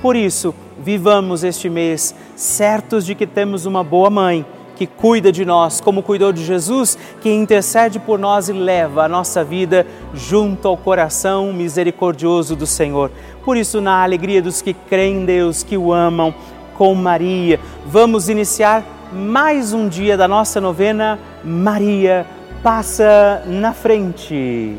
Por isso, vivamos este mês certos de que temos uma boa mãe que cuida de nós, como cuidou de Jesus, que intercede por nós e leva a nossa vida junto ao coração misericordioso do Senhor. Por isso, na alegria dos que creem em Deus, que o amam, com Maria, vamos iniciar mais um dia da nossa novena Maria passa na frente.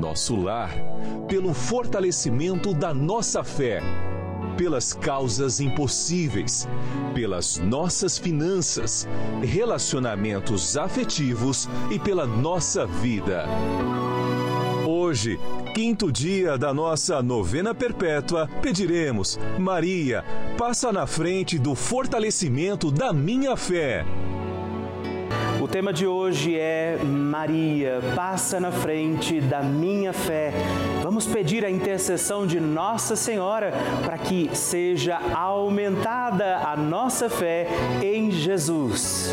nosso lar, pelo fortalecimento da nossa fé, pelas causas impossíveis, pelas nossas finanças, relacionamentos afetivos e pela nossa vida. Hoje, quinto dia da nossa novena perpétua, pediremos: Maria, passa na frente do fortalecimento da minha fé. O tema de hoje é Maria, passa na frente da minha fé. Vamos pedir a intercessão de Nossa Senhora para que seja aumentada a nossa fé em Jesus.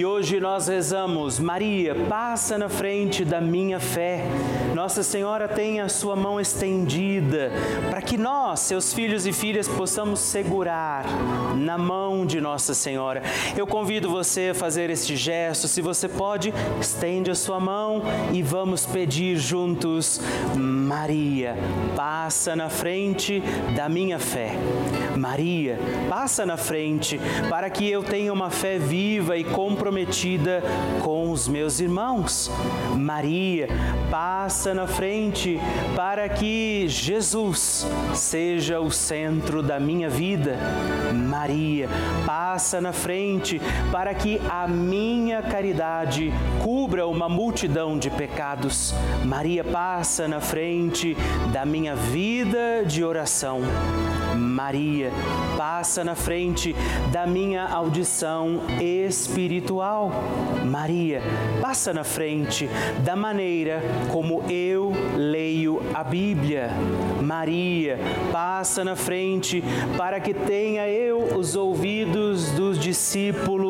E hoje nós rezamos, Maria, passa na frente da minha fé. Nossa Senhora tem a sua mão estendida para que nós, seus filhos e filhas, possamos segurar na mão de Nossa Senhora. Eu convido você a fazer este gesto. Se você pode, estende a sua mão e vamos pedir juntos, Maria, passa na frente da minha fé. Maria, passa na frente para que eu tenha uma fé viva e comprometida com os meus irmãos. Maria, passa na frente para que Jesus seja o centro da minha vida. Maria, passa na frente para que a minha caridade cubra uma multidão de pecados. Maria, passa na frente da minha vida de oração. Maria, passa na frente da minha audição espiritual. Maria, passa na frente da maneira como eu leio a Bíblia. Maria, passa na frente para que tenha eu os ouvidos dos discípulos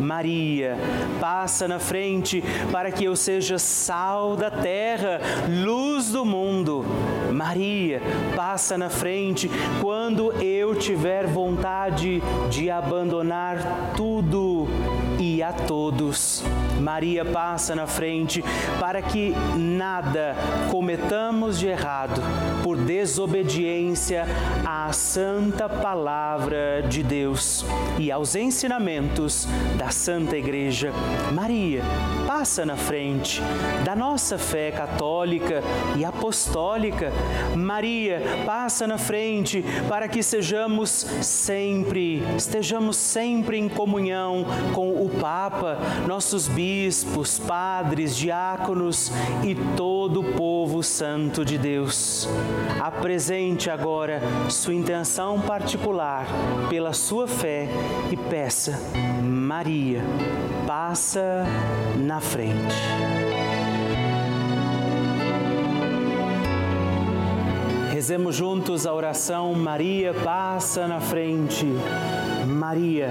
Maria, passa na frente para que eu seja sal da terra, luz do mundo. Maria, passa na frente quando eu tiver vontade de abandonar tudo e a todos. Maria passa na frente para que nada cometamos de errado por desobediência à santa palavra de Deus e aos ensinamentos da Santa Igreja. Maria passa na frente da nossa fé católica e apostólica. Maria passa na frente para que sejamos sempre, estejamos sempre em comunhão com o Papa, nossos bispos, padres, diáconos e todo o povo santo de Deus. Apresente agora sua intenção particular pela sua fé e peça, Maria, passa na frente. Rezemos juntos a oração Maria passa na frente. Maria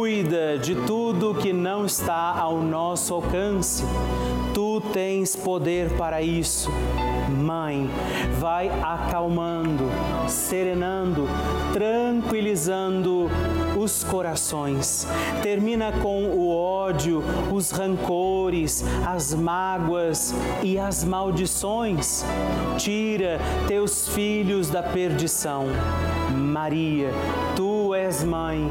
cuida de tudo que não está ao nosso alcance. Tu tens poder para isso. Mãe, vai acalmando, serenando, tranquilizando os corações. Termina com o ódio, os rancores, as mágoas e as maldições. Tira teus filhos da perdição. Maria, tu és mãe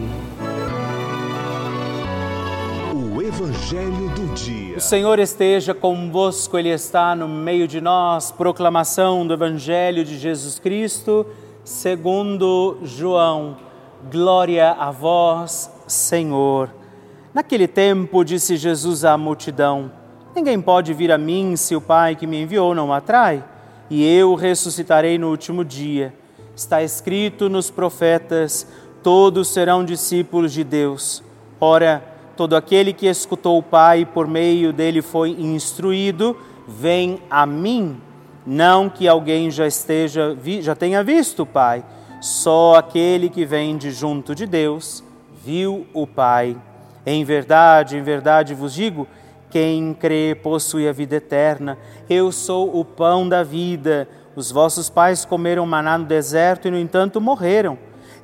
Evangelho do Dia. O Senhor esteja convosco, Ele está no meio de nós. Proclamação do Evangelho de Jesus Cristo, segundo João. Glória a vós, Senhor. Naquele tempo, disse Jesus à multidão: Ninguém pode vir a mim se o Pai que me enviou não o atrai, e eu ressuscitarei no último dia. Está escrito nos profetas: todos serão discípulos de Deus. Ora, todo aquele que escutou o Pai e por meio dele foi instruído, vem a mim. Não que alguém já esteja já tenha visto o Pai, só aquele que vem de junto de Deus viu o Pai. Em verdade, em verdade vos digo, quem crê possui a vida eterna. Eu sou o pão da vida. Os vossos pais comeram maná no deserto e no entanto morreram.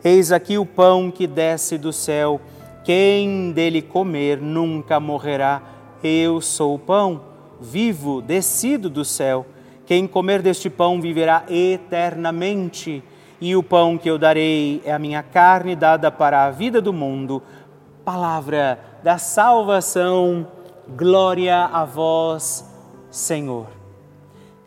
Eis aqui o pão que desce do céu quem dele comer nunca morrerá. Eu sou o pão vivo, descido do céu. Quem comer deste pão viverá eternamente. E o pão que eu darei é a minha carne dada para a vida do mundo. Palavra da salvação. Glória a vós, Senhor.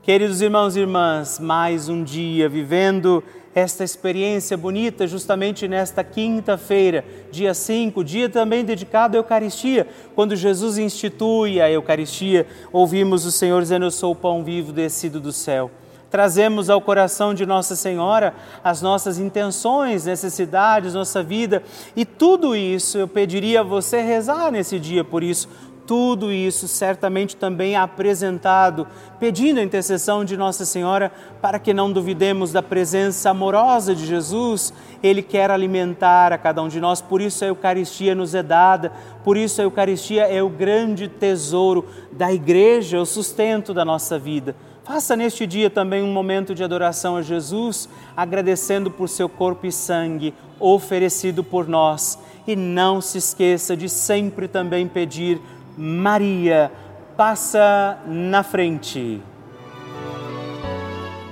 Queridos irmãos e irmãs, mais um dia vivendo esta experiência bonita justamente nesta quinta-feira, dia 5, dia também dedicado à Eucaristia. Quando Jesus institui a Eucaristia, ouvimos o Senhor dizendo: Eu sou o pão vivo descido do céu. Trazemos ao coração de Nossa Senhora as nossas intenções, necessidades, nossa vida e tudo isso eu pediria a você rezar nesse dia por isso tudo isso certamente também apresentado, pedindo a intercessão de Nossa Senhora para que não duvidemos da presença amorosa de Jesus. Ele quer alimentar a cada um de nós, por isso a Eucaristia nos é dada, por isso a Eucaristia é o grande tesouro da igreja, o sustento da nossa vida. Faça neste dia também um momento de adoração a Jesus, agradecendo por seu corpo e sangue oferecido por nós. E não se esqueça de sempre também pedir Maria passa na frente.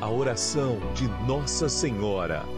A oração de Nossa Senhora.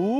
Bauru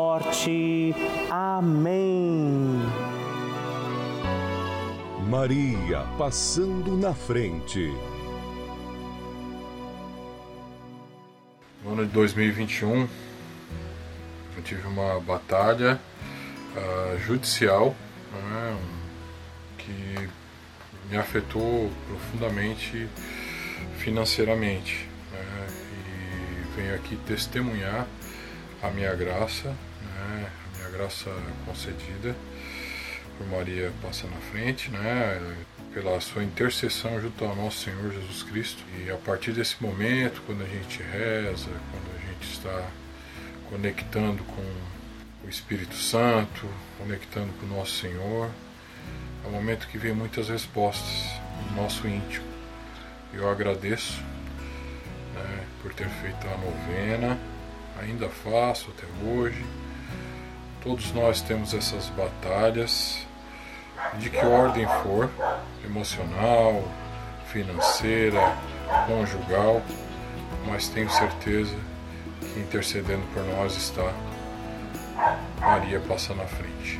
Amém. Maria passando na frente. No ano de 2021, eu tive uma batalha uh, judicial né, que me afetou profundamente financeiramente. Né, e venho aqui testemunhar a minha graça, né, a minha graça concedida por Maria passa na frente, né, pela sua intercessão junto ao nosso Senhor Jesus Cristo. E a partir desse momento, quando a gente reza, quando a gente está conectando com o Espírito Santo, conectando com o nosso Senhor, é um momento que vem muitas respostas no nosso íntimo. Eu agradeço né, por ter feito a novena, ainda faço até hoje. Todos nós temos essas batalhas, de que ordem for, emocional, financeira, conjugal, mas tenho certeza que intercedendo por nós está Maria passa na frente.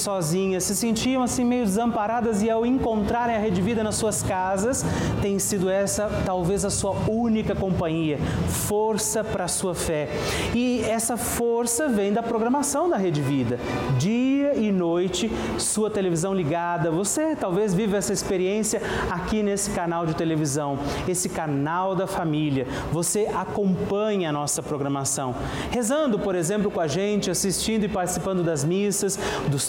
sozinhas, se sentiam assim meio desamparadas e ao encontrarem a Rede Vida nas suas casas, tem sido essa talvez a sua única companhia, força para a sua fé. E essa força vem da programação da Rede Vida. Dia e noite sua televisão ligada. Você talvez vive essa experiência aqui nesse canal de televisão, esse canal da família. Você acompanha a nossa programação, rezando, por exemplo, com a gente, assistindo e participando das missas, dos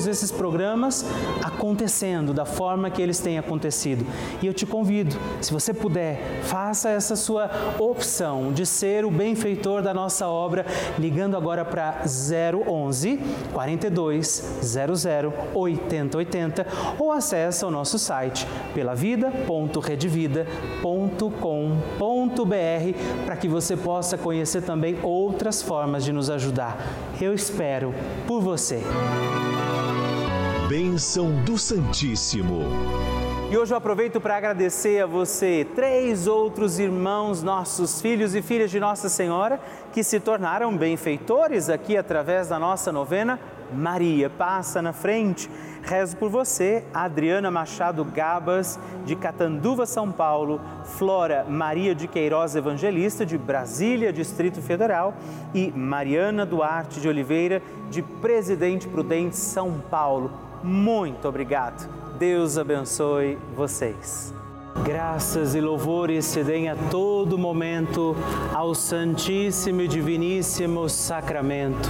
esses programas acontecendo da forma que eles têm acontecido. E eu te convido, se você puder, faça essa sua opção de ser o benfeitor da nossa obra, ligando agora para 011 42 00 8080 ou acesse o nosso site pelavida.redvida.com.br para que você possa conhecer também outras formas de nos ajudar. Eu espero por você. Bênção do Santíssimo. E hoje eu aproveito para agradecer a você, três outros irmãos, nossos filhos e filhas de Nossa Senhora, que se tornaram benfeitores aqui através da nossa novena Maria, passa na frente. Rezo por você, Adriana Machado Gabas, de Catanduva, São Paulo, Flora Maria de Queiroz Evangelista, de Brasília, Distrito Federal, e Mariana Duarte de Oliveira, de Presidente Prudente, São Paulo. Muito obrigado. Deus abençoe vocês. Graças e louvores se deem a todo momento ao Santíssimo e Diviníssimo Sacramento.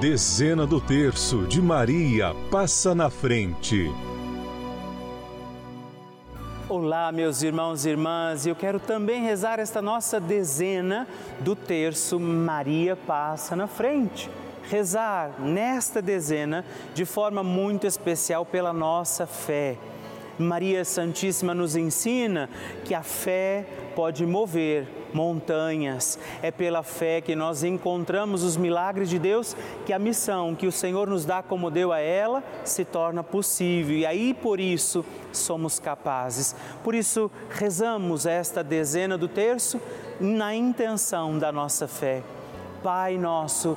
Dezena do terço de Maria passa na frente. Olá, meus irmãos e irmãs, eu quero também rezar esta nossa dezena do terço Maria passa na frente. Rezar nesta dezena de forma muito especial pela nossa fé. Maria Santíssima nos ensina que a fé pode mover montanhas. É pela fé que nós encontramos os milagres de Deus, que a missão que o Senhor nos dá como deu a ela se torna possível. E aí por isso somos capazes. Por isso rezamos esta dezena do terço na intenção da nossa fé. Pai nosso,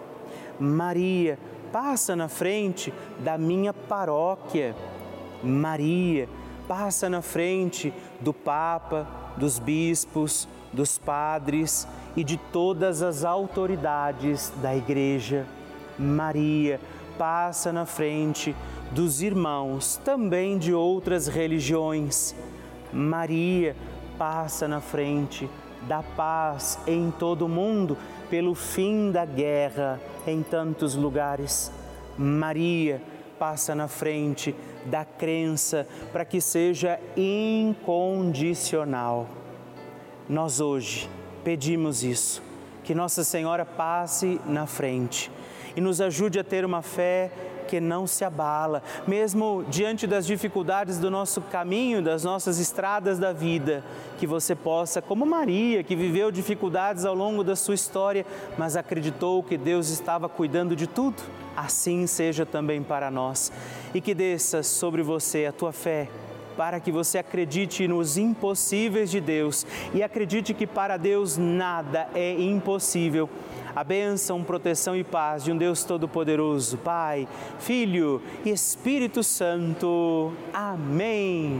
Maria, passa na frente da minha paróquia. Maria, passa na frente do Papa, dos bispos, dos padres e de todas as autoridades da Igreja. Maria, passa na frente dos irmãos, também de outras religiões. Maria, passa na frente da paz em todo o mundo, pelo fim da guerra em tantos lugares. Maria passa na frente da crença para que seja incondicional. Nós hoje pedimos isso, que Nossa Senhora passe na frente e nos ajude a ter uma fé que não se abala, mesmo diante das dificuldades do nosso caminho, das nossas estradas da vida, que você possa, como Maria, que viveu dificuldades ao longo da sua história, mas acreditou que Deus estava cuidando de tudo, assim seja também para nós. E que desça sobre você a tua fé para que você acredite nos impossíveis de Deus e acredite que para Deus nada é impossível. A bênção, proteção e paz de um Deus Todo-Poderoso, Pai, Filho e Espírito Santo. Amém.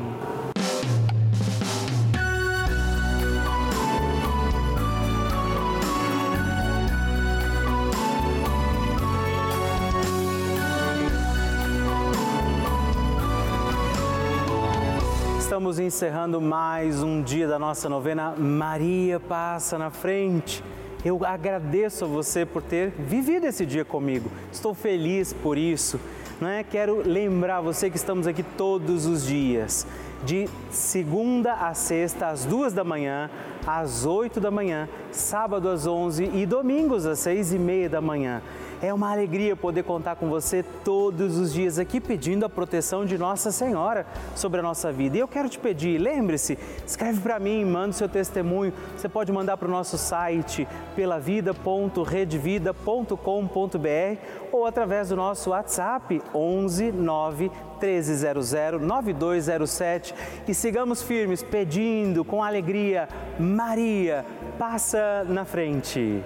Estamos encerrando mais um dia da nossa novena Maria Passa na Frente. Eu agradeço a você por ter vivido esse dia comigo. Estou feliz por isso. Não é? Quero lembrar você que estamos aqui todos os dias, de segunda a sexta, às duas da manhã, às oito da manhã, sábado às onze e domingos às seis e meia da manhã. É uma alegria poder contar com você todos os dias aqui pedindo a proteção de Nossa Senhora sobre a nossa vida. E eu quero te pedir, lembre-se, escreve para mim, manda o seu testemunho. Você pode mandar para o nosso site pelavida.redvida.com.br ou através do nosso WhatsApp 11 9 1300 9207 e sigamos firmes pedindo com alegria, Maria, passa na frente.